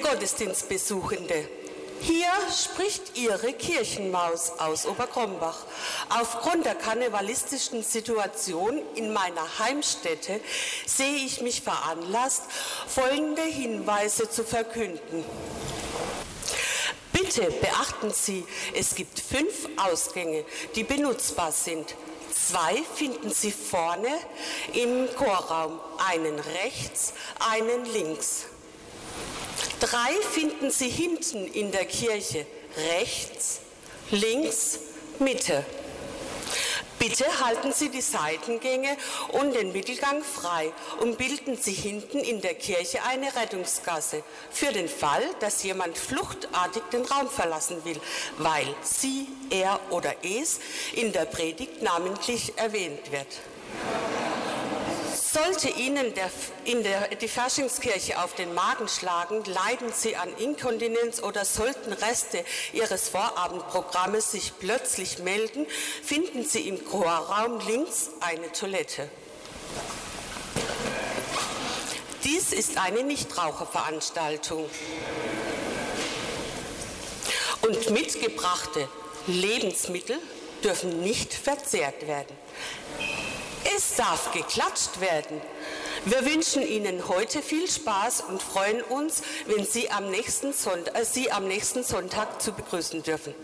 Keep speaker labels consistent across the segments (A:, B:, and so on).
A: Gottesdienstbesuchende, hier spricht Ihre Kirchenmaus aus Oberkrombach. Aufgrund der karnevalistischen Situation in meiner Heimstätte sehe ich mich veranlasst, folgende Hinweise zu verkünden. Bitte beachten Sie, es gibt fünf Ausgänge, die benutzbar sind. Zwei finden Sie vorne im Chorraum, einen rechts, einen links. Drei finden Sie hinten in der Kirche, rechts, links, Mitte. Bitte halten Sie die Seitengänge und den Mittelgang frei und bilden Sie hinten in der Kirche eine Rettungsgasse für den Fall, dass jemand fluchtartig den Raum verlassen will, weil sie, er oder es in der Predigt namentlich erwähnt wird. Sollte Ihnen der, in der, die Faschingskirche auf den Magen schlagen, leiden Sie an Inkontinenz oder sollten Reste Ihres Vorabendprogrammes sich plötzlich melden, finden Sie im Chorraum links eine Toilette. Dies ist eine Nichtraucherveranstaltung. Und mitgebrachte Lebensmittel dürfen nicht verzehrt werden. Es darf geklatscht werden. Wir wünschen Ihnen heute viel Spaß und freuen uns, wenn Sie am nächsten Sonntag, äh, Sie am nächsten Sonntag zu begrüßen dürfen.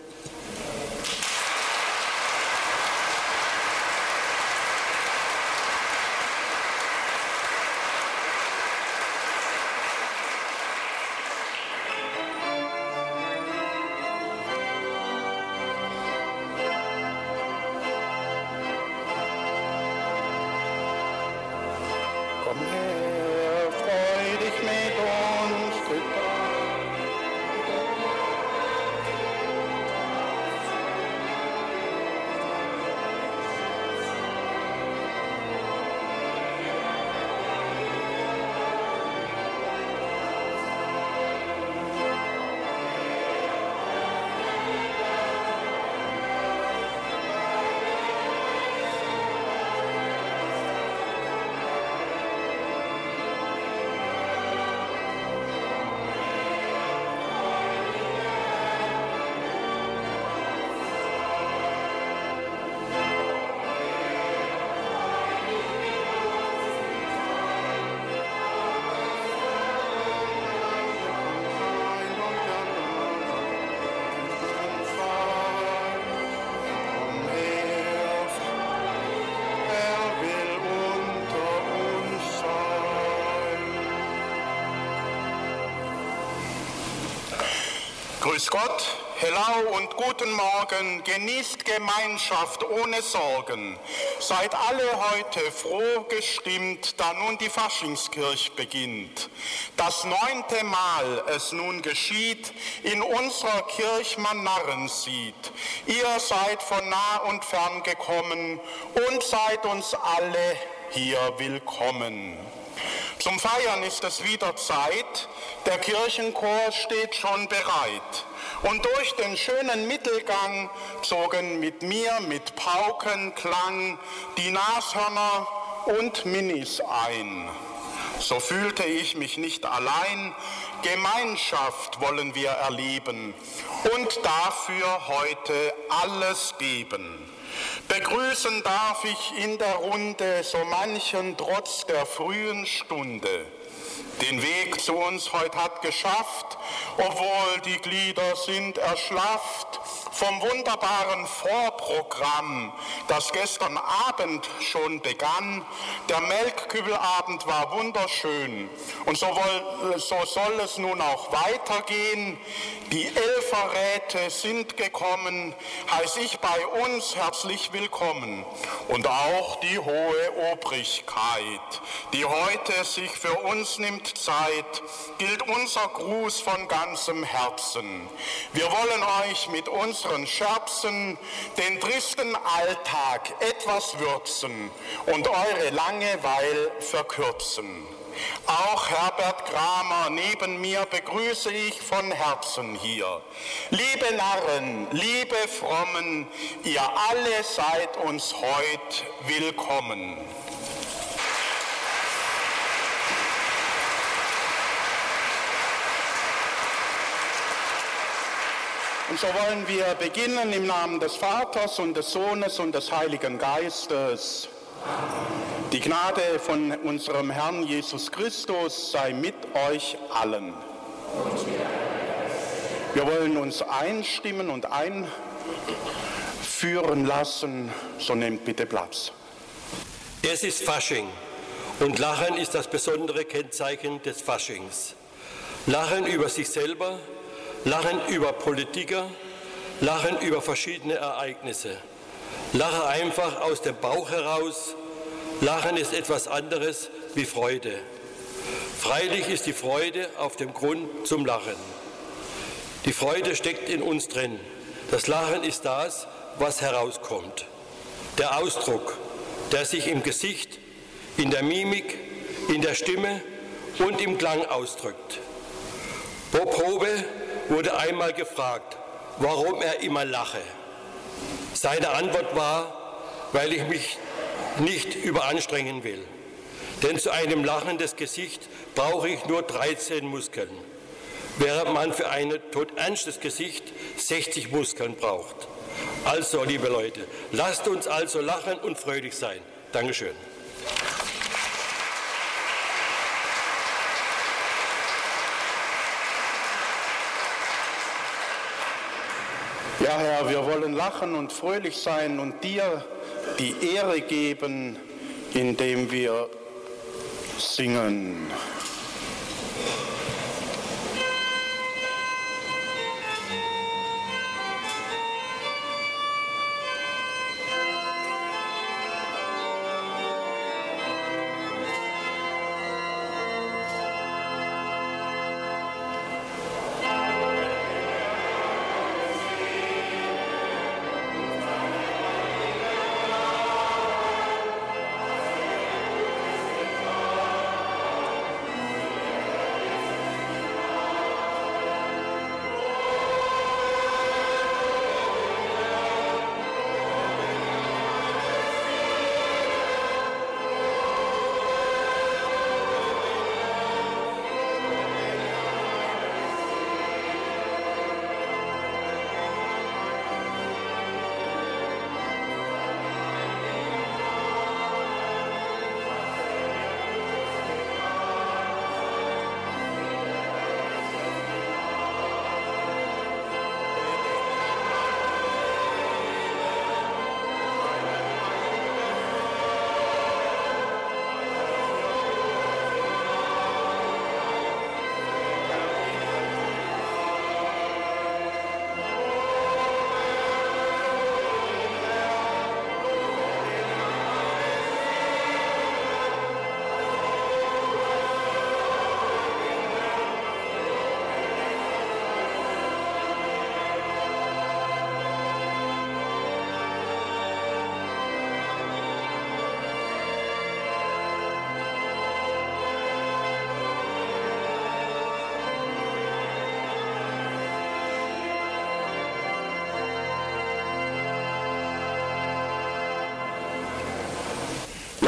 B: Gott, hello und guten Morgen, genießt Gemeinschaft ohne Sorgen. Seid alle heute froh gestimmt, da nun die Faschingskirch beginnt. Das neunte Mal es nun geschieht, in unserer Kirch man Narren sieht. Ihr seid von nah und fern gekommen und seid uns alle hier willkommen. Zum Feiern ist es wieder Zeit, der Kirchenchor steht schon bereit. Und durch den schönen Mittelgang zogen mit mir mit Paukenklang die Nashörner und Minis ein. So fühlte ich mich nicht allein, Gemeinschaft wollen wir erleben und dafür heute alles geben. Begrüßen darf ich in der Runde so manchen trotz der frühen Stunde. Den Weg zu uns heute hat geschafft, obwohl die Glieder sind erschlafft vom wunderbaren Vorprogramm, das gestern Abend schon begann. Der Melkkübelabend war wunderschön und so, so soll es nun auch weitergehen. Die Elferräte sind gekommen, heiße ich bei uns herzlich willkommen und auch die hohe Obrigkeit, die heute sich für uns nimmt Zeit, gilt unser Gruß von ganzem Herzen. Wir wollen euch mit unseren Scherzen den tristen Alltag etwas würzen und eure Langeweil verkürzen. Auch Herbert Kramer neben mir begrüße ich von Herzen hier. Liebe Narren, liebe Frommen, ihr alle seid uns heut willkommen. Und so wollen wir beginnen im Namen des Vaters und des Sohnes und des Heiligen Geistes. Die Gnade von unserem Herrn Jesus Christus sei mit euch allen. Wir wollen uns einstimmen und einführen lassen, so nehmt bitte Platz.
C: Es ist Fasching und Lachen ist das besondere Kennzeichen des Faschings. Lachen über sich selber, Lachen über Politiker, Lachen über verschiedene Ereignisse. Lachen einfach aus dem Bauch heraus. Lachen ist etwas anderes wie Freude. Freilich ist die Freude auf dem Grund zum Lachen. Die Freude steckt in uns drin. Das Lachen ist das, was herauskommt. Der Ausdruck, der sich im Gesicht, in der Mimik, in der Stimme und im Klang ausdrückt. Bob Hobe wurde einmal gefragt, warum er immer lache. Seine Antwort war, weil ich mich nicht überanstrengen will. Denn zu einem lachendes Gesicht brauche ich nur 13 Muskeln, während man für ein todernstes Gesicht 60 Muskeln braucht. Also, liebe Leute, lasst uns also lachen und fröhlich sein. Dankeschön.
B: Ja, Herr, wir wollen lachen und fröhlich sein und dir die Ehre geben, indem wir singen.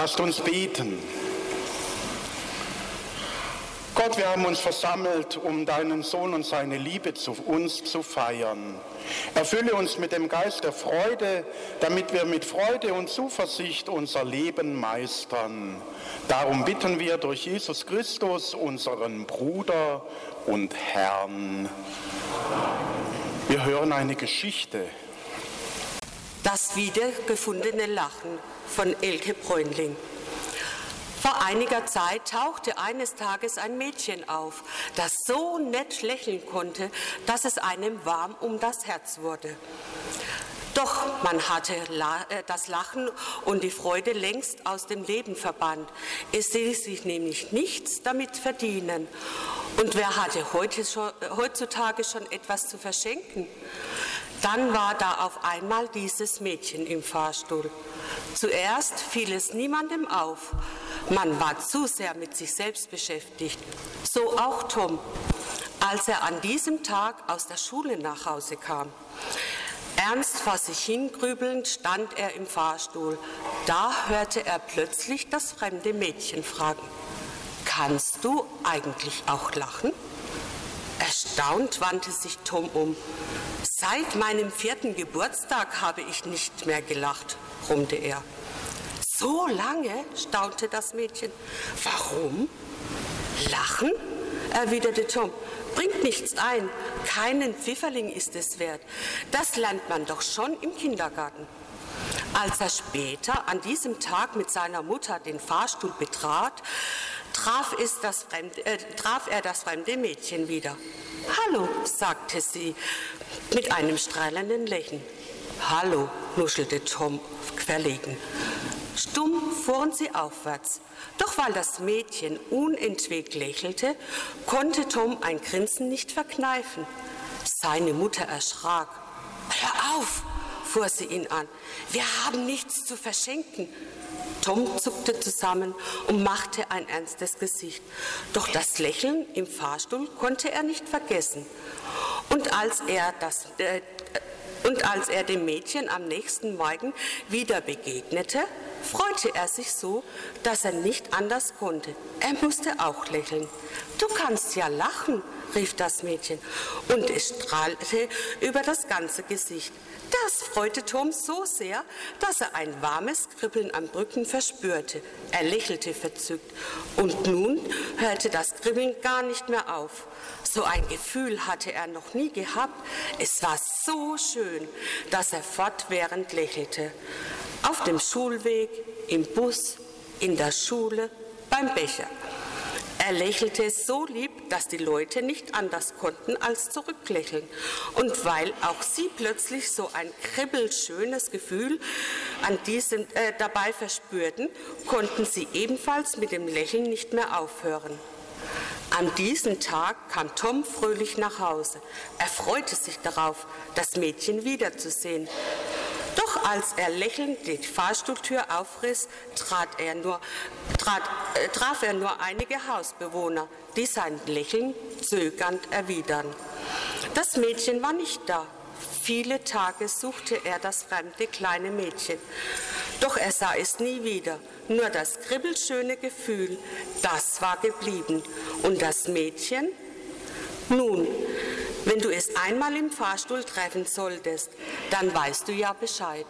B: Lasst uns beten. Gott, wir haben uns versammelt, um deinen Sohn und seine Liebe zu uns zu feiern. Erfülle uns mit dem Geist der Freude, damit wir mit Freude und Zuversicht unser Leben meistern. Darum bitten wir durch Jesus Christus, unseren Bruder und Herrn. Wir hören eine Geschichte.
A: Das wiedergefundene Lachen von Elke Bräunling. Vor einiger Zeit tauchte eines Tages ein Mädchen auf, das so nett lächeln konnte, dass es einem warm um das Herz wurde. Doch man hatte äh, das Lachen und die Freude längst aus dem Leben verbannt. Es ließ sich nämlich nichts damit verdienen. Und wer hatte äh, heutzutage schon etwas zu verschenken? Dann war da auf einmal dieses Mädchen im Fahrstuhl. Zuerst fiel es niemandem auf. Man war zu sehr mit sich selbst beschäftigt. So auch Tom, als er an diesem Tag aus der Schule nach Hause kam. Ernst vor sich hingrübelnd stand er im Fahrstuhl. Da hörte er plötzlich das fremde Mädchen fragen, kannst du eigentlich auch lachen? Er Erstaunt wandte sich Tom um. Seit meinem vierten Geburtstag habe ich nicht mehr gelacht, brummte er. So lange? staunte das Mädchen. Warum? Lachen? erwiderte Tom. Bringt nichts ein. Keinen Pfifferling ist es wert. Das lernt man doch schon im Kindergarten. Als er später an diesem Tag mit seiner Mutter den Fahrstuhl betrat, traf, fremde, äh, traf er das fremde Mädchen wieder. Hallo, sagte sie mit einem strahlenden Lächeln. Hallo, nuschelte Tom verlegen. Stumm fuhren sie aufwärts. Doch weil das Mädchen unentwegt lächelte, konnte Tom ein Grinsen nicht verkneifen. Seine Mutter erschrak. Hör auf, fuhr sie ihn an. Wir haben nichts zu verschenken. Tom zuckte zusammen und machte ein ernstes Gesicht. Doch das Lächeln im Fahrstuhl konnte er nicht vergessen. Und als er, das, äh, und als er dem Mädchen am nächsten Morgen wieder begegnete, freute er sich so, dass er nicht anders konnte. Er musste auch lächeln. Du kannst ja lachen, rief das Mädchen, und es strahlte über das ganze Gesicht. Das freute Tom so sehr, dass er ein warmes Kribbeln am Rücken verspürte. Er lächelte verzückt. Und nun hörte das Kribbeln gar nicht mehr auf. So ein Gefühl hatte er noch nie gehabt. Es war so schön, dass er fortwährend lächelte. Auf dem Schulweg, im Bus, in der Schule, beim Becher. Er lächelte so lieb, dass die Leute nicht anders konnten als zurücklächeln. Und weil auch sie plötzlich so ein kribbelschönes Gefühl an diesem, äh, dabei verspürten, konnten sie ebenfalls mit dem Lächeln nicht mehr aufhören. An diesem Tag kam Tom fröhlich nach Hause. Er freute sich darauf, das Mädchen wiederzusehen. Doch als er lächelnd die Fahrstuhltür aufriss, trat er nur, trat, äh, traf er nur einige Hausbewohner, die sein Lächeln zögernd erwidern. Das Mädchen war nicht da. Viele Tage suchte er das fremde kleine Mädchen. Doch er sah es nie wieder. Nur das kribbelschöne Gefühl, das war geblieben. Und das Mädchen? Nun, wenn du es einmal im Fahrstuhl treffen solltest, dann weißt du ja Bescheid.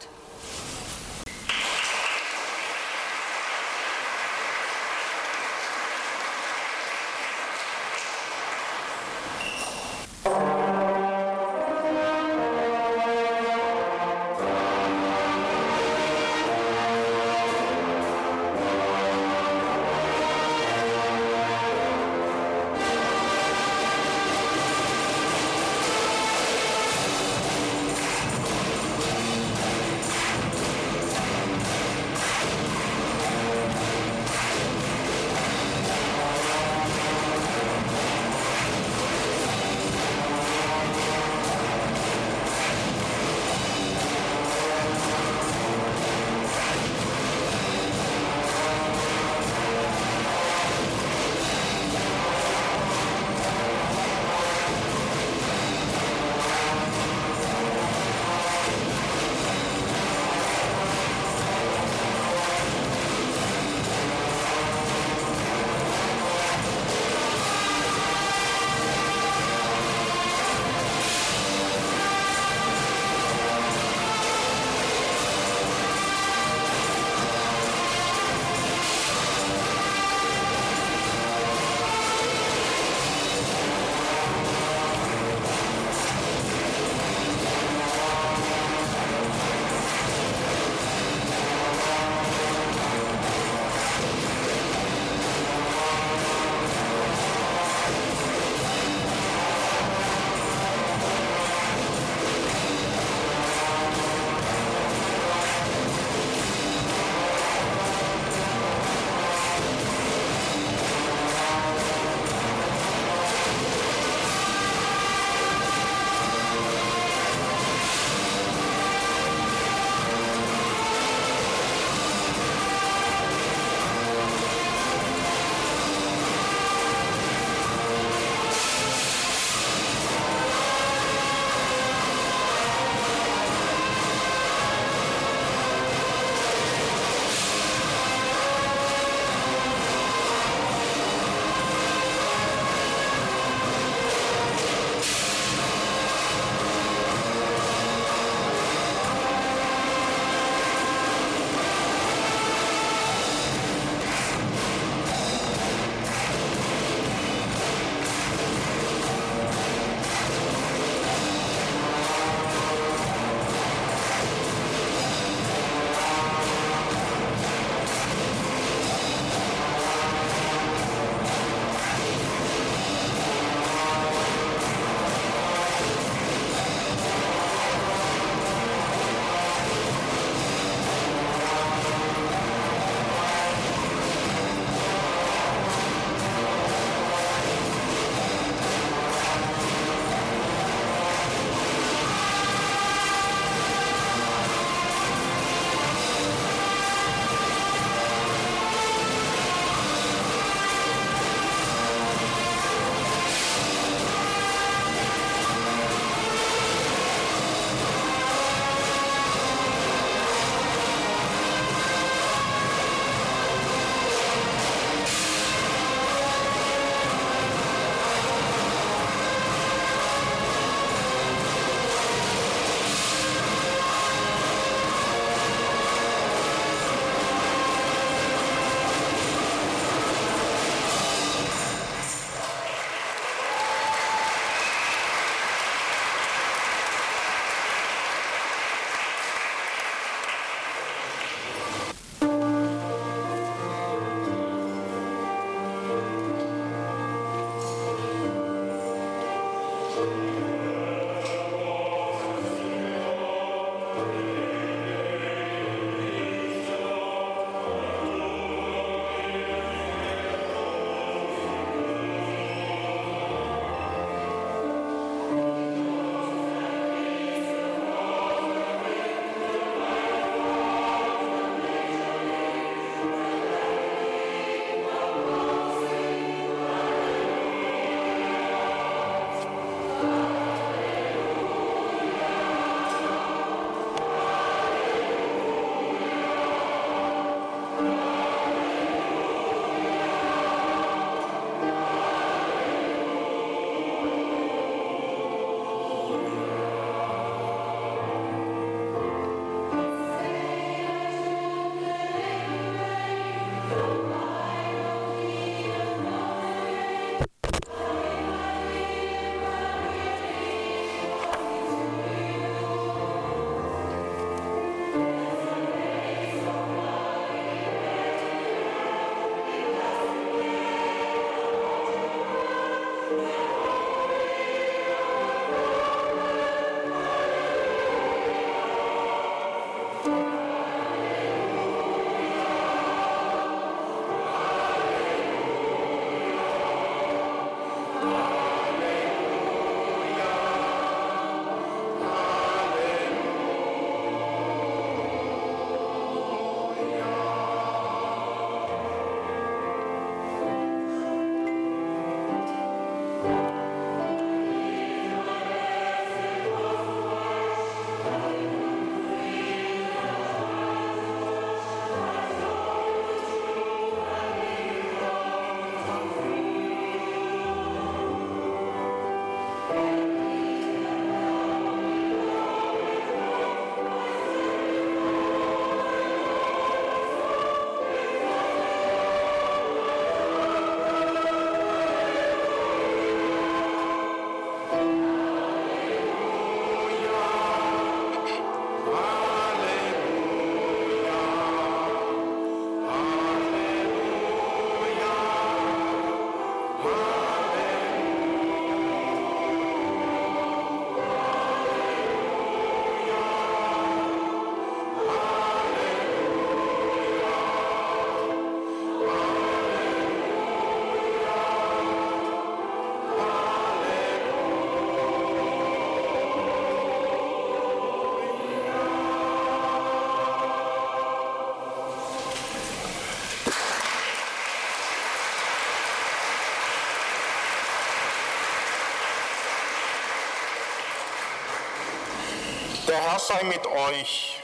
B: Der Herr sei mit euch.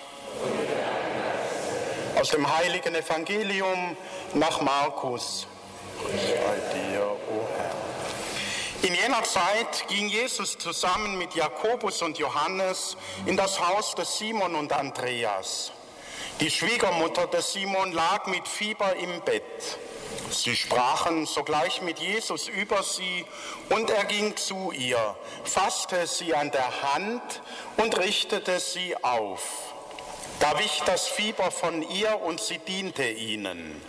B: Aus dem heiligen Evangelium nach Markus. In jener Zeit ging Jesus zusammen mit Jakobus und Johannes in das Haus des Simon und Andreas. Die Schwiegermutter des Simon lag mit Fieber im Bett. Sie sprachen sogleich mit Jesus über sie und er ging zu ihr, fasste sie an der Hand und richtete sie auf. Da wich das Fieber von ihr und sie diente ihnen.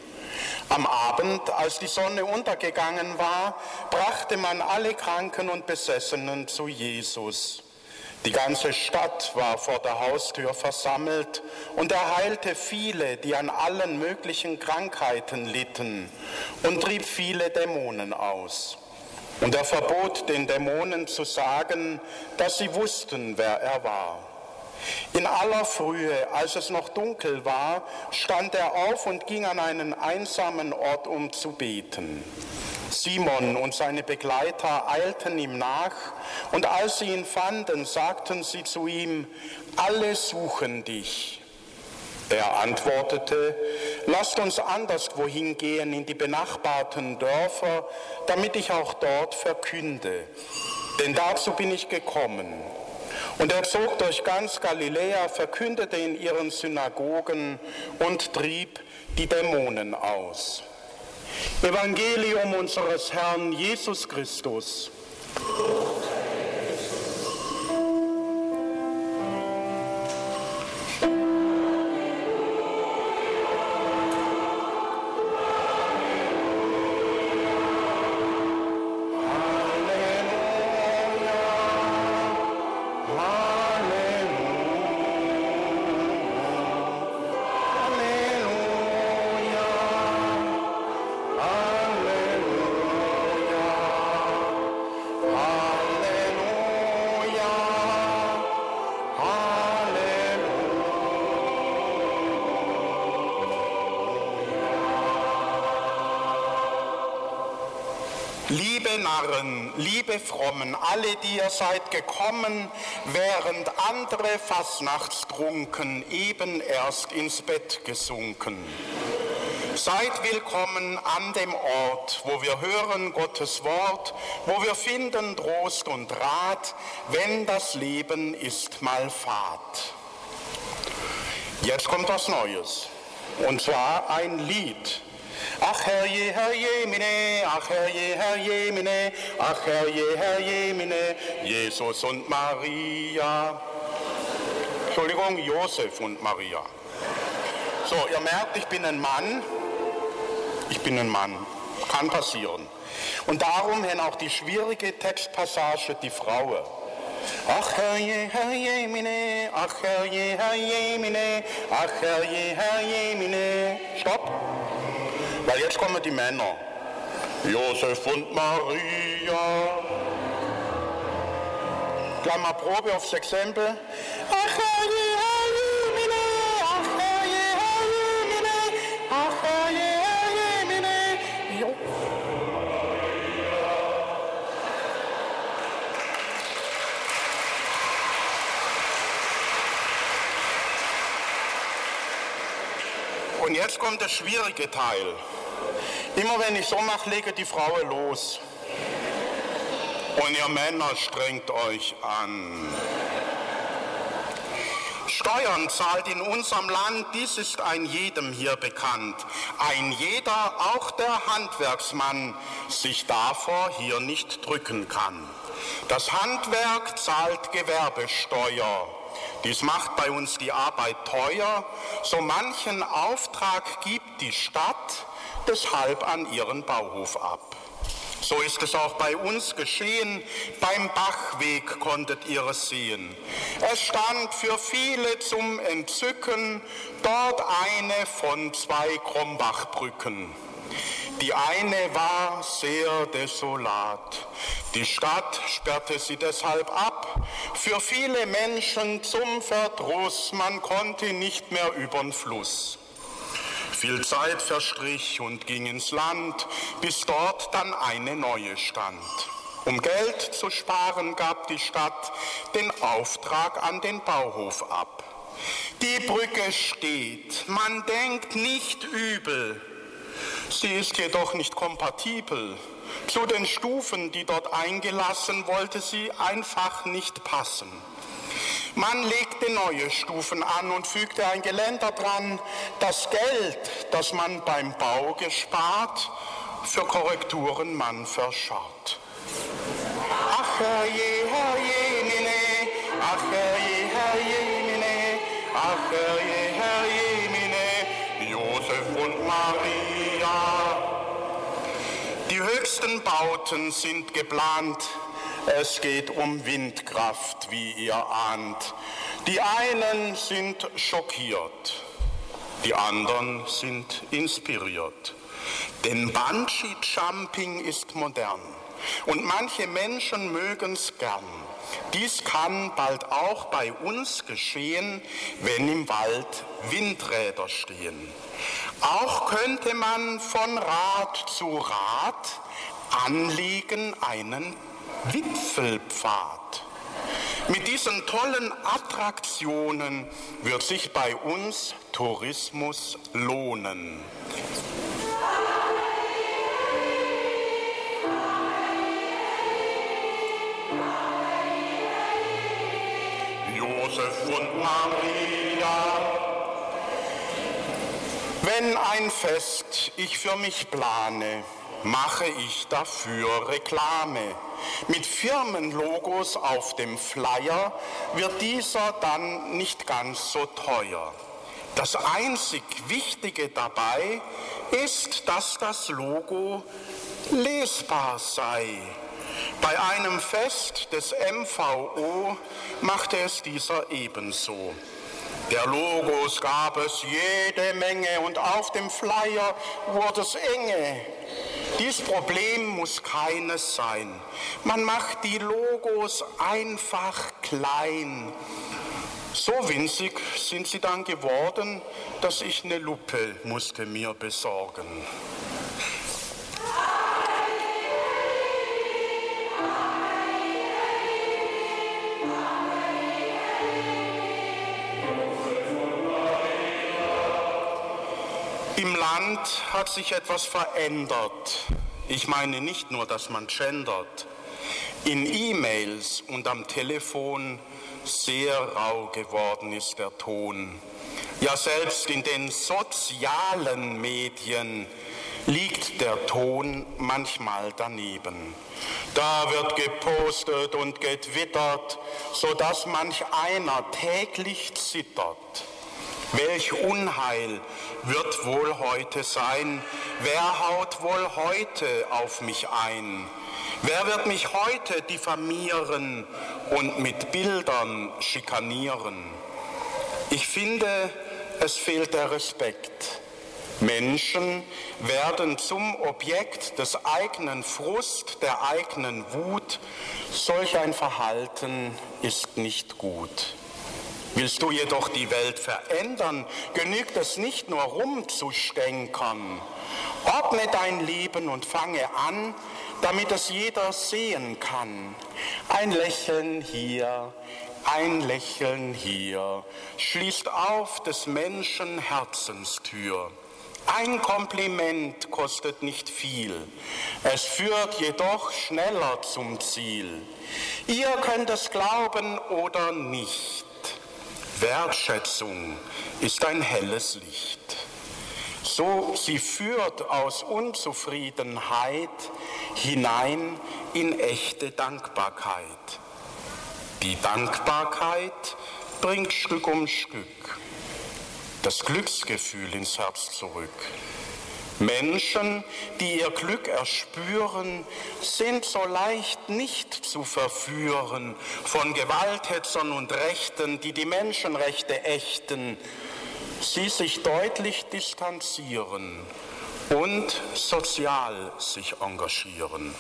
B: Am Abend, als die Sonne untergegangen war, brachte man alle Kranken und Besessenen zu Jesus. Die ganze Stadt war vor der Haustür versammelt und er heilte viele, die an allen möglichen Krankheiten litten und trieb viele Dämonen aus. Und er verbot den Dämonen zu sagen, dass sie wussten, wer er war. In aller Frühe, als es noch dunkel war, stand er auf und ging an einen einsamen Ort, um zu beten. Simon und seine Begleiter eilten ihm nach, und als sie ihn fanden, sagten sie zu ihm, alle suchen dich. Er antwortete, lasst uns anderswohin gehen in die benachbarten Dörfer, damit ich auch dort verkünde. Denn dazu bin ich gekommen. Und er zog durch ganz Galiläa, verkündete in ihren Synagogen und trieb die Dämonen aus. Evangelium unseres Herrn Jesus Christus. Liebe Narren, liebe Frommen, alle, die ihr seid gekommen, während andere Fastnachtstrunken eben erst ins Bett gesunken. Seid willkommen an dem Ort, wo wir hören Gottes Wort, wo wir finden Trost und Rat, wenn das Leben ist mal Fahrt. Jetzt kommt was Neues, und zwar ein Lied Ach herrje, herrje, mine, ach herrje, herrje, mine, ach herrje, herrje, mine, Jesus und Maria. Entschuldigung, Josef und Maria. So, ihr merkt, ich bin ein Mann. Ich bin ein Mann. Kann passieren. Und darum hen auch die schwierige Textpassage die Frauen. Ach herrje, herrje, mine, ach herrje, herrje, mine, ach herrje, herrje, mine. Stopp. Weil jetzt kommen die Männer. Josef und Maria. Gleich Probe aufs Exempel. Ach. Und jetzt kommt der schwierige Teil. Immer wenn ich so mache, lege die Frauen los. Und ihr Männer strengt euch an. Steuern zahlt in unserem Land, dies ist ein jedem hier bekannt. Ein jeder, auch der Handwerksmann, sich davor hier nicht drücken kann. Das Handwerk zahlt Gewerbesteuer. Dies macht bei uns die Arbeit teuer. So manchen Auftrag gibt die Stadt deshalb an ihren Bauhof ab. So ist es auch bei uns geschehen. Beim Bachweg konntet ihr es sehen. Es stand für viele zum Entzücken dort eine von zwei Krombachbrücken. Die eine war sehr desolat. Die Stadt sperrte sie deshalb ab. Für viele Menschen zum Verdruss, man konnte nicht mehr übern Fluss. Viel Zeit verstrich und ging ins Land, bis dort dann eine neue stand. Um Geld zu sparen, gab die Stadt den Auftrag an den Bauhof ab. Die Brücke steht, man denkt nicht übel, sie ist jedoch nicht kompatibel. Zu den Stufen, die dort eingelassen, wollte sie einfach nicht passen. Man legte neue Stufen an und fügte ein Geländer dran. Das Geld, das man beim Bau gespart, für Korrekturen man verschaut. Ach herrje, herrje, mine, ach herrje, herrje, mine, ach herrje, herrje, mine, Josef und Maria. Die höchsten Bauten sind geplant, es geht um Windkraft, wie ihr ahnt. Die einen sind schockiert, die anderen sind inspiriert. Denn Bungee-Jumping ist modern und manche Menschen mögen es gern. Dies kann bald auch bei uns geschehen, wenn im Wald Windräder stehen. Auch könnte man von Rad zu Rad anlegen einen Wipfelpfad. Mit diesen tollen Attraktionen wird sich bei uns Tourismus lohnen. Josef und Maria. Wenn ein Fest ich für mich plane, mache ich dafür Reklame. Mit Firmenlogos auf dem Flyer wird dieser dann nicht ganz so teuer. Das einzig Wichtige dabei ist, dass das Logo lesbar sei. Bei einem Fest des MVO machte es dieser ebenso. Der Logos gab es jede Menge und auf dem Flyer wurde es enge. Dies Problem muss keines sein. Man macht die Logos einfach klein. So winzig sind sie dann geworden, dass ich eine Lupe musste mir besorgen. Im Land hat sich etwas verändert. Ich meine nicht nur, dass man gendert. In E-Mails und am Telefon sehr rau geworden ist der Ton. Ja, selbst in den sozialen Medien liegt der Ton manchmal daneben. Da wird gepostet und getwittert, sodass manch einer täglich zittert. Welch Unheil wird wohl heute sein? Wer haut wohl heute auf mich ein? Wer wird mich heute diffamieren und mit Bildern schikanieren? Ich finde, es fehlt der Respekt. Menschen werden zum Objekt des eigenen Frust, der eigenen Wut. Solch ein Verhalten ist nicht gut. Willst du jedoch die Welt verändern, genügt es nicht nur rumzustänkern. Ordne dein Leben und fange an, damit es jeder sehen kann. Ein Lächeln hier, ein Lächeln hier schließt auf des Menschen Herzenstür. Ein Kompliment kostet nicht viel, es führt jedoch schneller zum Ziel. Ihr könnt es glauben oder nicht. Wertschätzung ist ein helles Licht. So sie führt aus Unzufriedenheit hinein in echte Dankbarkeit. Die Dankbarkeit bringt Stück um Stück das Glücksgefühl ins Herz zurück. Menschen, die ihr Glück erspüren, sind so leicht nicht zu verführen von Gewalthetzern und Rechten, die die Menschenrechte ächten, sie sich deutlich distanzieren und sozial sich engagieren.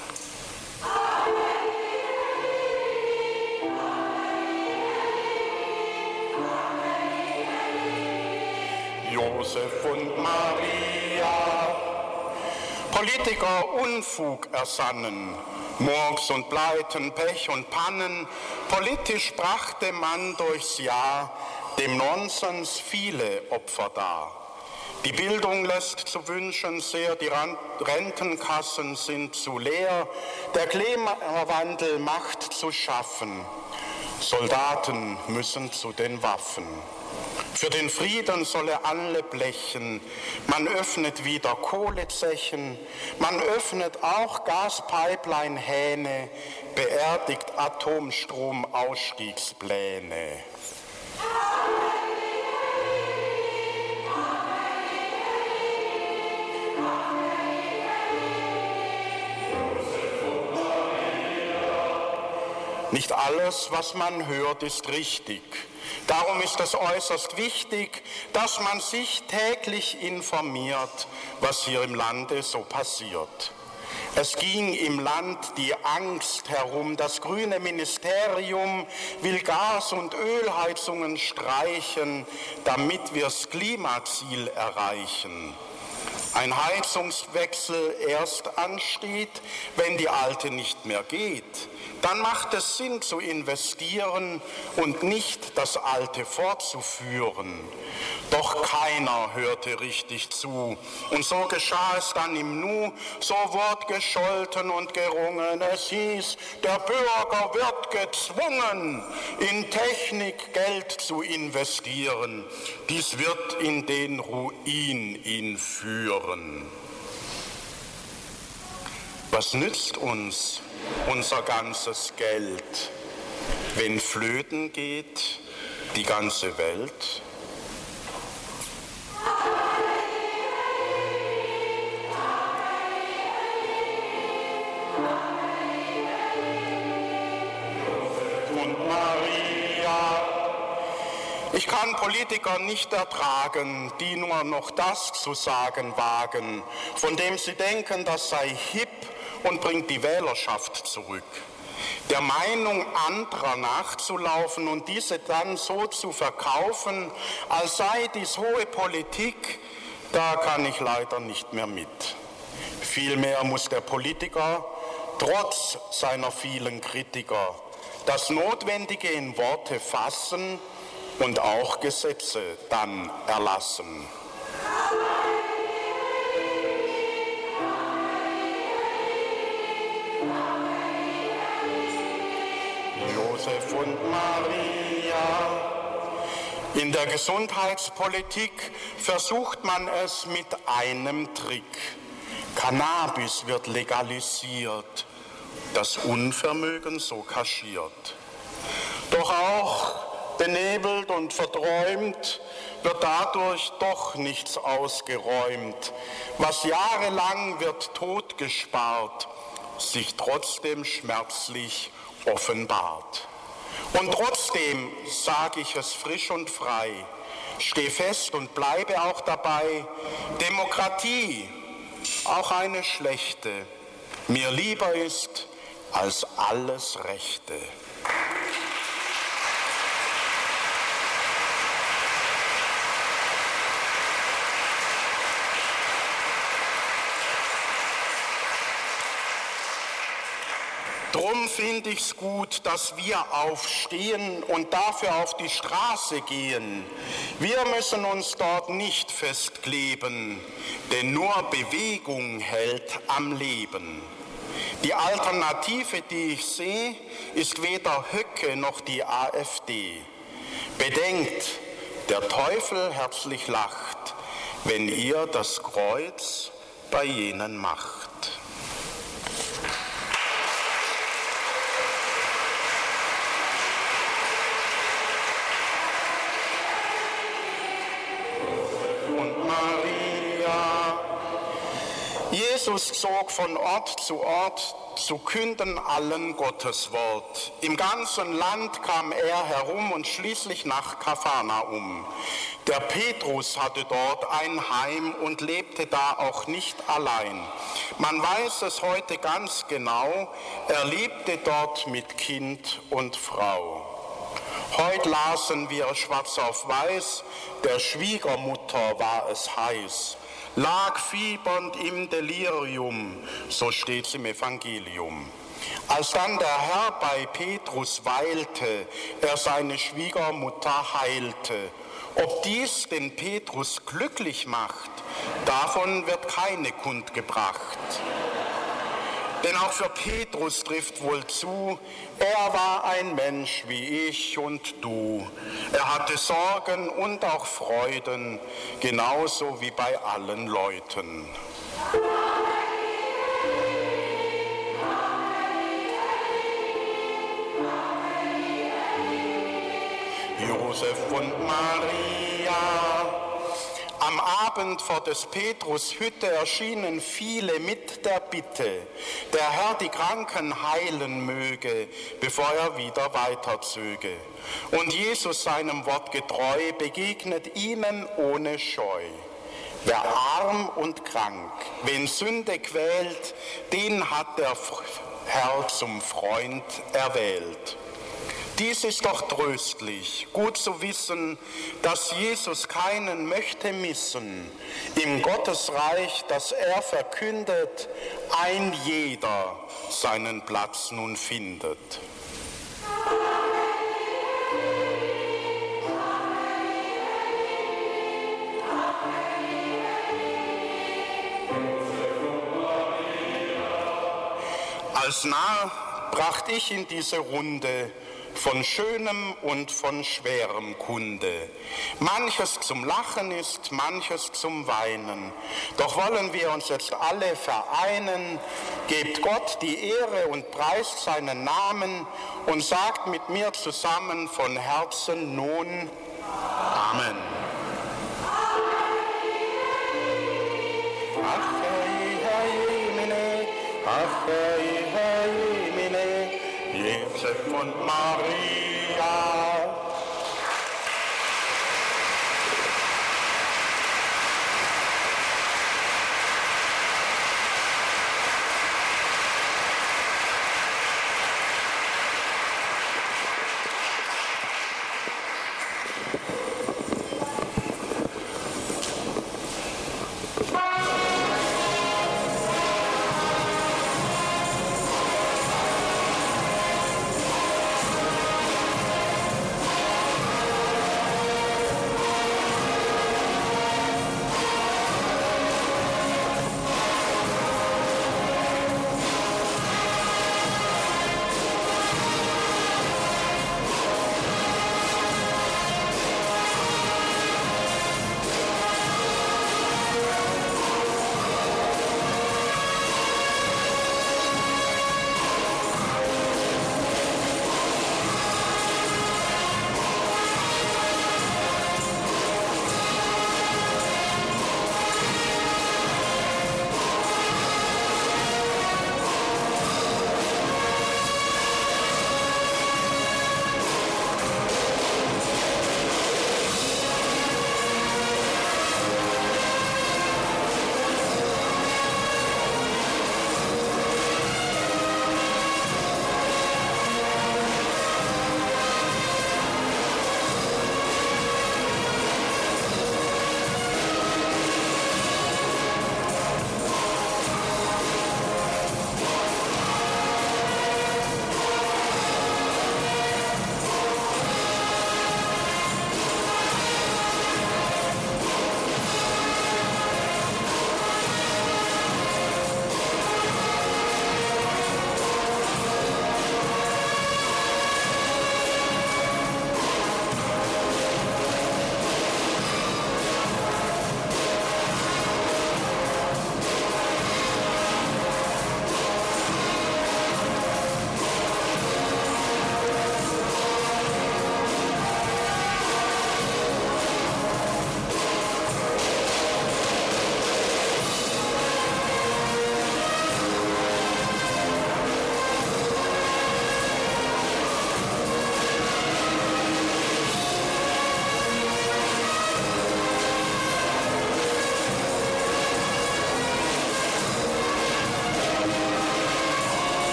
B: Josef und Maria. Politiker Unfug ersannen, Murks und Pleiten, Pech und Pannen, politisch brachte man durchs Jahr dem Nonsens viele Opfer dar. Die Bildung lässt zu wünschen sehr, die Rentenkassen sind zu leer, der Klimawandel macht zu schaffen, Soldaten müssen zu den Waffen. Für den Frieden solle alle blechen. Man öffnet wieder Kohlezechen. Man öffnet auch Gaspipeline-Hähne, beerdigt Atomstromausstiegspläne. Nicht alles, was man hört, ist richtig. Darum ist es äußerst wichtig, dass man sich täglich informiert, was hier im Lande so passiert. Es ging im Land die Angst herum, das grüne Ministerium will Gas- und Ölheizungen streichen, damit wir das Klimaziel erreichen. Ein Heizungswechsel erst ansteht, wenn die alte nicht mehr geht dann macht es Sinn zu investieren und nicht das Alte fortzuführen. Doch keiner hörte richtig zu. Und so geschah es dann im Nu, so wurde gescholten und gerungen. Es hieß, der Bürger wird gezwungen, in Technik Geld zu investieren. Dies wird in den Ruin ihn führen. Was nützt uns unser ganzes Geld, wenn flöten geht die ganze Welt? Und Maria. Ich kann Politiker nicht ertragen, die nur noch das zu sagen wagen, von dem sie denken, das sei hip und bringt die Wählerschaft zurück. Der Meinung anderer nachzulaufen und diese dann so zu verkaufen, als sei dies hohe Politik, da kann ich leider nicht mehr mit. Vielmehr muss der Politiker trotz seiner vielen Kritiker das Notwendige in Worte fassen und auch Gesetze dann erlassen. Josef und Maria. In der Gesundheitspolitik versucht man es mit einem Trick. Cannabis wird legalisiert, das Unvermögen so kaschiert. Doch auch benebelt und verträumt wird dadurch doch nichts ausgeräumt. Was jahrelang wird totgespart, sich trotzdem schmerzlich offenbart. Und trotzdem sage ich es frisch und frei, steh fest und bleibe auch dabei, Demokratie, auch eine schlechte, mir lieber ist als alles Rechte. Drum finde ich es gut, dass wir aufstehen und dafür auf die Straße gehen. Wir müssen uns dort nicht festkleben, denn nur Bewegung hält am Leben. Die Alternative, die ich sehe, ist weder Höcke noch die AfD. Bedenkt, der Teufel herzlich lacht, wenn ihr das Kreuz bei jenen macht. Jesus zog von Ort zu Ort zu künden allen Gottes Wort. Im ganzen Land kam er herum und schließlich nach Kaphanaum. Der Petrus hatte dort ein Heim und lebte da auch nicht allein. Man weiß es heute ganz genau, er lebte dort mit Kind und Frau. Heute lasen wir schwarz auf weiß, der Schwiegermutter war es heiß lag fiebernd im Delirium, so steht es im Evangelium. Als dann der Herr bei Petrus weilte, er seine Schwiegermutter heilte. Ob dies den Petrus glücklich macht, davon wird keine Kund gebracht. Denn auch für Petrus trifft wohl zu, er war ein Mensch wie ich und du. Er hatte Sorgen und auch Freuden, genauso wie bei allen Leuten. Josef und Maria am Abend vor des Petrus Hütte erschienen viele mit der Bitte, der Herr die Kranken heilen möge, bevor er wieder weiterzöge. Und Jesus seinem Wort getreu begegnet ihnen ohne Scheu. Wer arm und krank, wen Sünde quält, den hat der Herr zum Freund erwählt. Dies ist doch tröstlich, gut zu wissen, dass Jesus keinen möchte missen. Im Gottesreich, das er verkündet, ein jeder seinen Platz nun findet. Als Narr brachte ich in diese Runde von schönem und von schwerem Kunde. Manches zum Lachen ist, manches zum Weinen. Doch wollen wir uns jetzt alle vereinen, gebt Gott die Ehre und preist seinen Namen und sagt mit mir zusammen von Herzen nun Amen. Ach, hey, hey, Josef und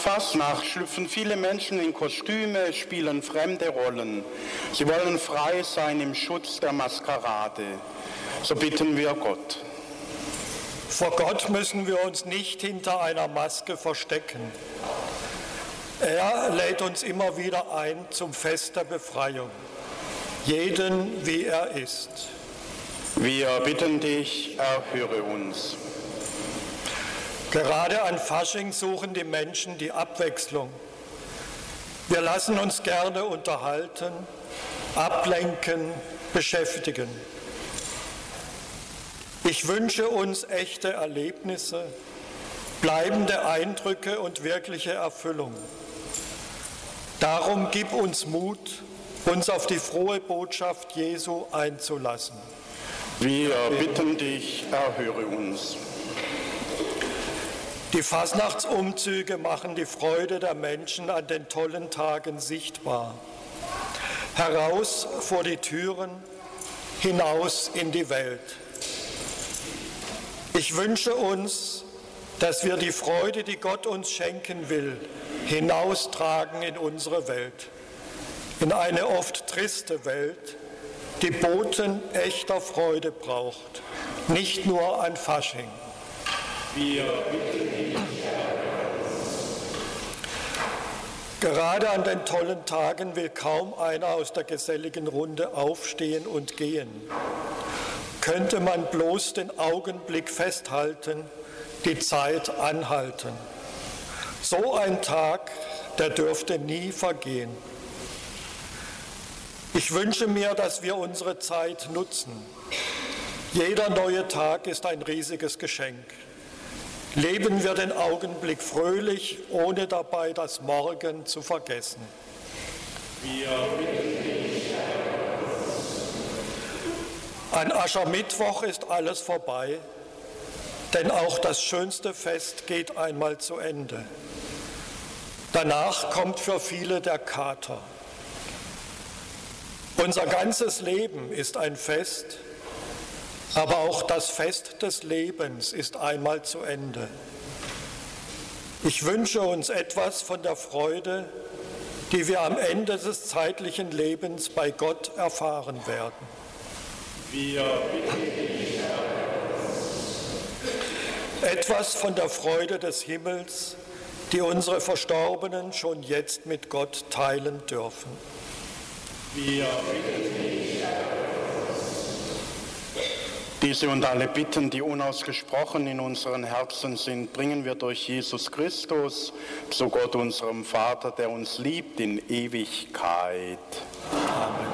B: An Fastnacht schlüpfen viele Menschen in Kostüme, spielen fremde Rollen. Sie wollen frei sein im Schutz der Maskerade. So bitten wir Gott.
D: Vor Gott müssen wir uns nicht hinter einer Maske verstecken. Er lädt uns immer wieder ein zum Fest der Befreiung, jeden wie er ist.
B: Wir bitten dich, erhöre uns.
D: Gerade an Fasching suchen die Menschen die Abwechslung. Wir lassen uns gerne unterhalten, ablenken, beschäftigen. Ich wünsche uns echte Erlebnisse, bleibende Eindrücke und wirkliche Erfüllung. Darum gib uns Mut, uns auf die frohe Botschaft Jesu einzulassen.
B: Wir bitten dich, erhöre uns.
D: Die Fasnachtsumzüge machen die Freude der Menschen an den tollen Tagen sichtbar. Heraus vor die Türen, hinaus in die Welt. Ich wünsche uns, dass wir die Freude, die Gott uns schenken will, hinaustragen in unsere Welt, in eine oft triste Welt, die Boten echter Freude braucht, nicht nur an Fasching. Wir Gerade an den tollen Tagen will kaum einer aus der geselligen Runde aufstehen und gehen. Könnte man bloß den Augenblick festhalten, die Zeit anhalten. So ein Tag, der dürfte nie vergehen. Ich wünsche mir, dass wir unsere Zeit nutzen. Jeder neue Tag ist ein riesiges Geschenk. Leben wir den Augenblick fröhlich, ohne dabei das Morgen zu vergessen. An Aschermittwoch ist alles vorbei, denn auch das schönste Fest geht einmal zu Ende. Danach kommt für viele der Kater. Unser ganzes Leben ist ein Fest, aber auch das Fest des Lebens ist einmal zu Ende. Ich wünsche uns etwas von der Freude, die wir am Ende des zeitlichen Lebens bei Gott erfahren werden. Wir etwas von der Freude des Himmels, die unsere Verstorbenen schon jetzt mit Gott teilen dürfen. Wir bitten dich,
B: diese und alle Bitten, die unausgesprochen in unseren Herzen sind, bringen wir durch Jesus Christus zu Gott, unserem Vater, der uns liebt in Ewigkeit. Amen.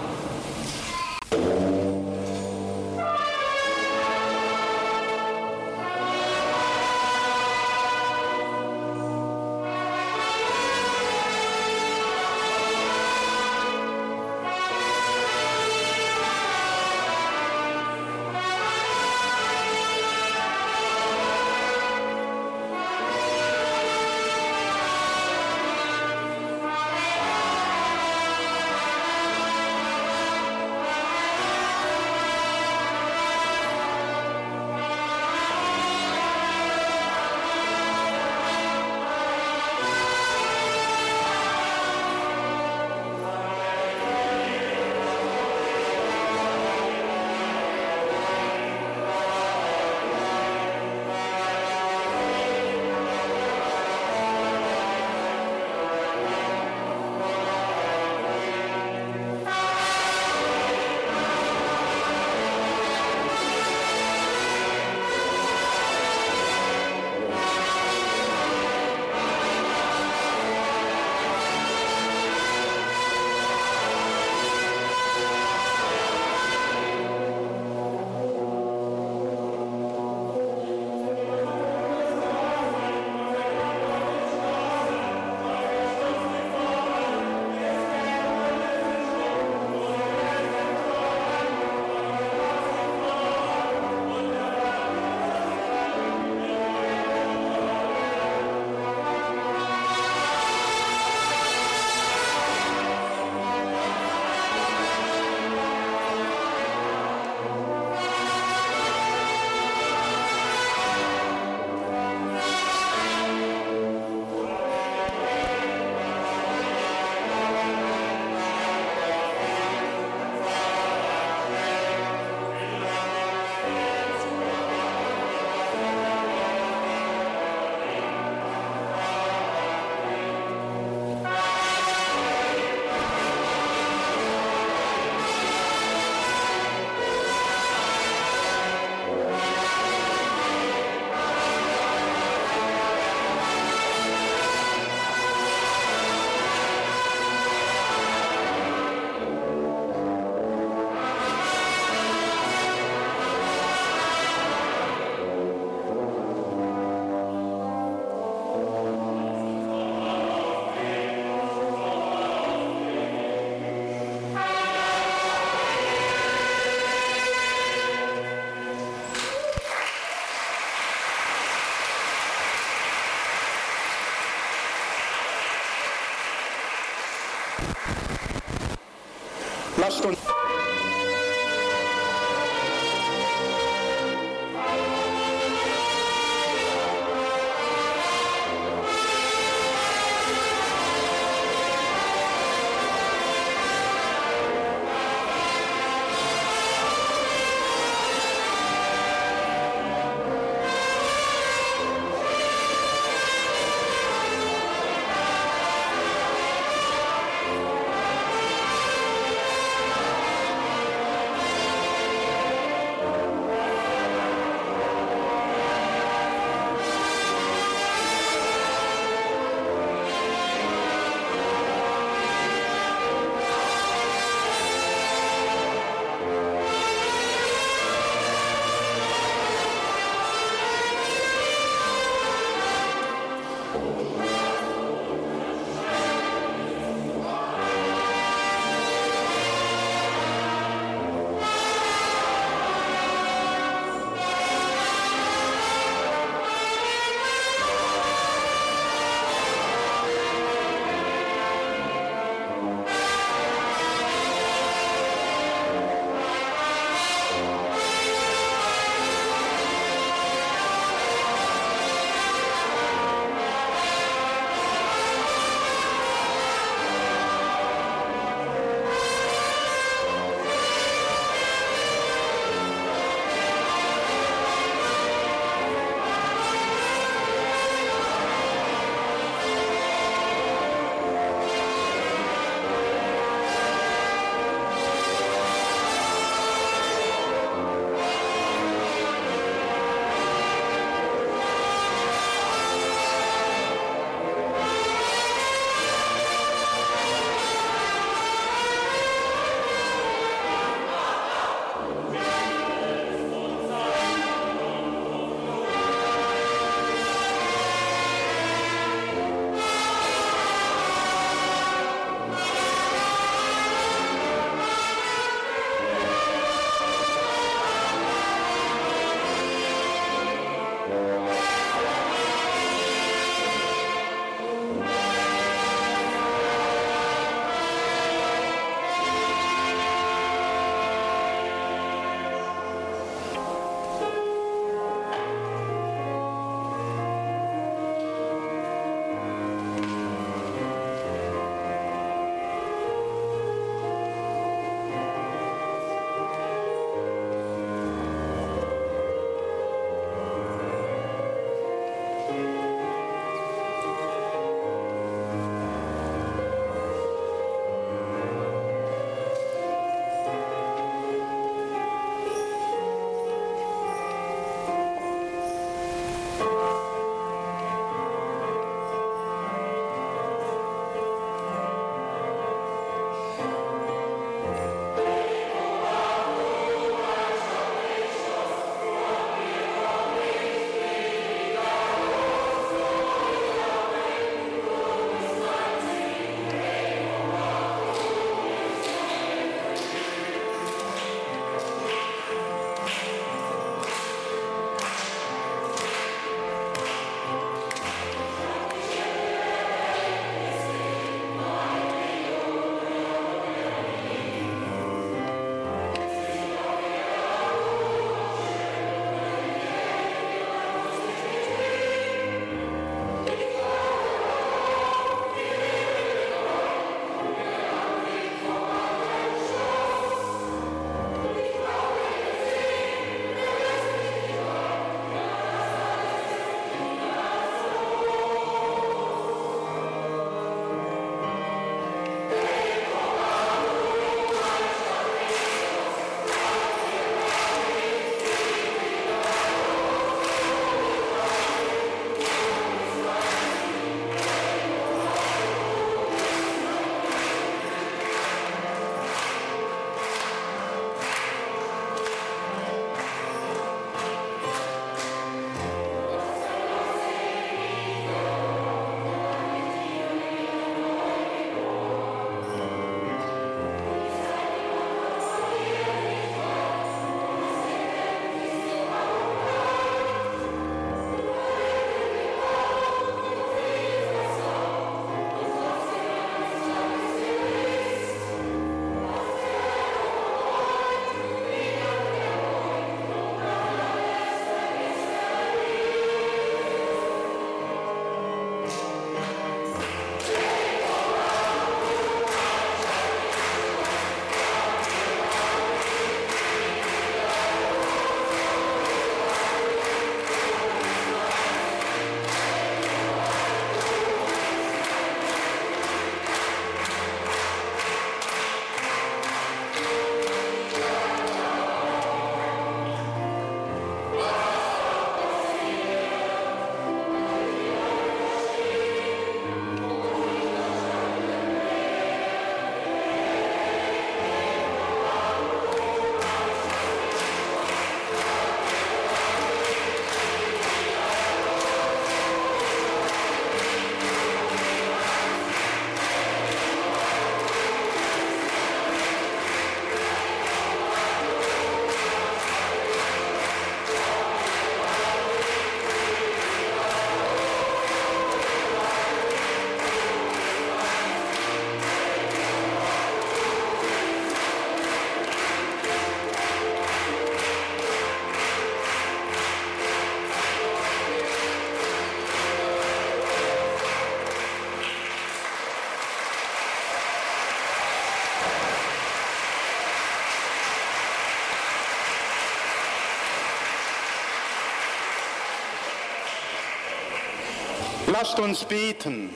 B: Lasst uns beten.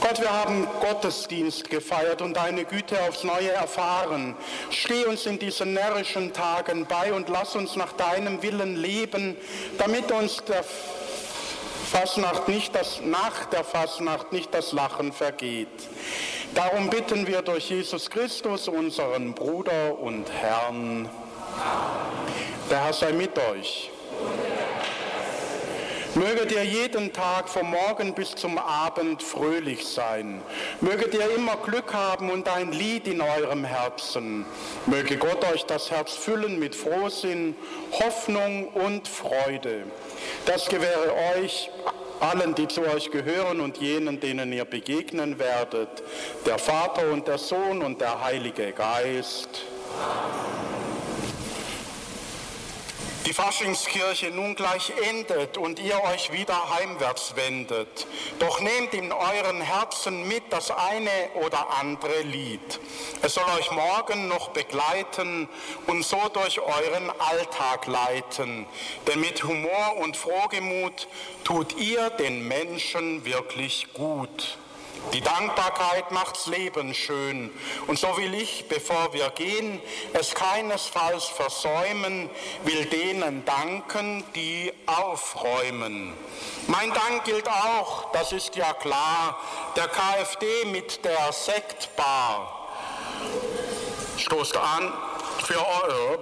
B: Gott, wir haben Gottesdienst gefeiert und deine Güte aufs Neue erfahren. Steh uns in diesen närrischen Tagen bei und lass uns nach deinem Willen leben, damit uns der Fasnacht nicht das, nach der Fasnacht nicht das Lachen vergeht. Darum bitten wir durch Jesus Christus, unseren Bruder und Herrn. Der Herr sei mit euch. Möget ihr jeden Tag vom Morgen bis zum Abend fröhlich sein. Möget ihr immer Glück haben und ein Lied in eurem Herzen. Möge Gott euch das Herz füllen mit Frohsinn, Hoffnung und Freude. Das gewähre euch allen, die zu euch gehören und jenen, denen ihr begegnen werdet, der Vater und der Sohn und der Heilige Geist. Amen die Faschingskirche nun gleich endet und ihr euch wieder heimwärts wendet. Doch nehmt in euren Herzen mit das eine oder andere Lied. Es soll euch morgen noch begleiten und so durch euren Alltag leiten. Denn mit Humor und Frohgemut tut ihr den Menschen wirklich gut. Die Dankbarkeit macht's Leben schön. Und so will ich, bevor wir gehen, es keinesfalls versäumen, will denen danken, die aufräumen. Mein Dank gilt auch, das ist ja klar, der KfD mit der Sektbar. Stoßt an für eure.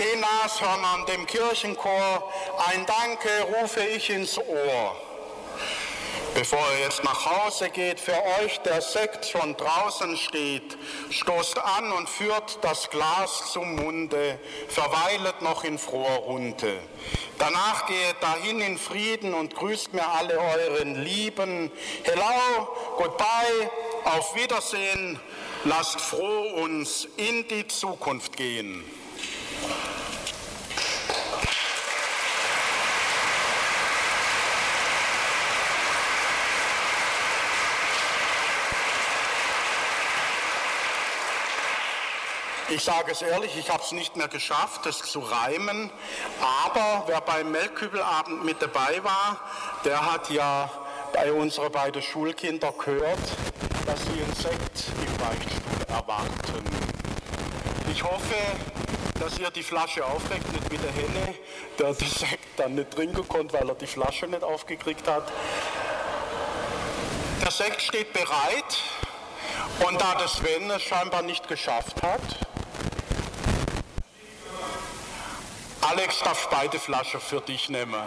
B: Den Nashörnern, dem Kirchenchor, ein Danke rufe ich ins Ohr. Bevor ihr jetzt nach Hause geht, für euch der Sekt schon draußen steht, stoßt an und führt das Glas zum Munde, verweilet noch in froher Runde. Danach geht dahin in Frieden und grüßt mir alle euren Lieben. Hello, goodbye, auf Wiedersehen, lasst froh uns in die Zukunft gehen. Ich sage es ehrlich, ich habe es nicht mehr geschafft, es zu reimen, aber wer beim Melkkübelabend mit dabei war, der hat ja bei unseren beiden Schulkinder gehört, dass sie einen Sekt im Beichtstuhl erwarten. Ich hoffe, dass ihr die Flasche aufrechnet wie der Henne, der den Sekt dann nicht trinken konnte, weil er die Flasche nicht aufgekriegt hat. Der Sekt steht bereit und da das Sven es scheinbar nicht geschafft hat, Alex darf beide Flaschen für dich nehmen.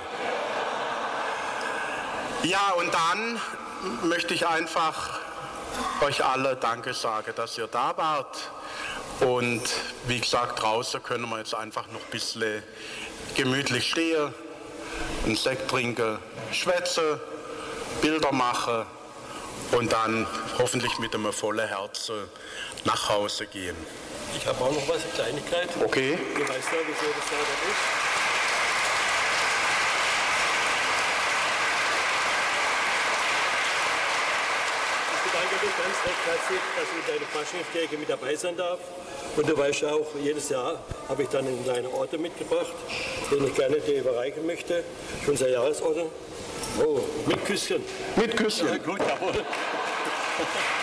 B: Ja, und dann möchte ich einfach euch alle Danke sagen, dass ihr da wart. Und wie gesagt, draußen können wir jetzt einfach noch ein bisschen gemütlich stehen, einen Sekt trinken, schwätzen, Bilder machen und dann hoffentlich mit einem vollen Herzen nach Hause gehen.
C: Ich habe auch noch was, eine Kleinigkeit.
B: Okay.
C: Du weißt ja, wieso das sauber ist. Ich bedanke mich ganz recht herzlich, dass ich in deiner Faschingskirche mit dabei sein darf. Und du weißt ja auch, jedes Jahr habe ich dann einen kleinen Orte mitgebracht, den ich gerne dir überreichen möchte. Unser Jahresorte. Oh, mit Küsschen.
B: Mit Küsschen.
C: Ja, gut, jawohl.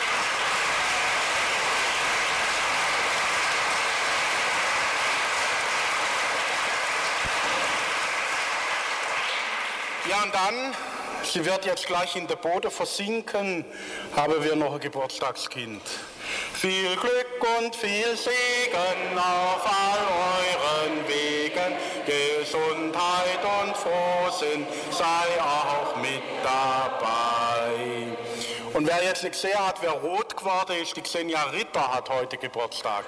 B: Ja, und dann, sie wird jetzt gleich in der Boden versinken, haben wir noch ein Geburtstagskind. Viel Glück und viel Segen auf all euren Wegen, Gesundheit und Frohsinn sei auch mit dabei. Und wer jetzt nicht gesehen hat, wer rot geworden ist, die Xenia Ritter hat heute Geburtstag.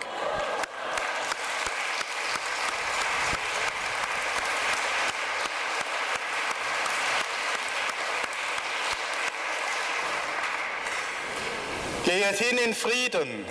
B: Hin in Frieden.